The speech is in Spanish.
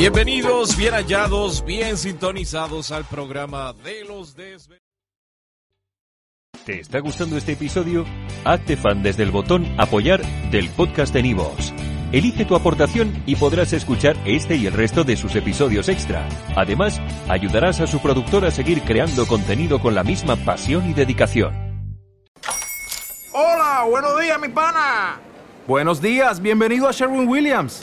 Bienvenidos, bien hallados, bien sintonizados al programa de los desvelados. ¿Te está gustando este episodio? Hazte fan desde el botón Apoyar del podcast de Nivos. Elige tu aportación y podrás escuchar este y el resto de sus episodios extra. Además, ayudarás a su productor a seguir creando contenido con la misma pasión y dedicación. Hola, buenos días, mi pana. Buenos días, bienvenido a Sherwin Williams.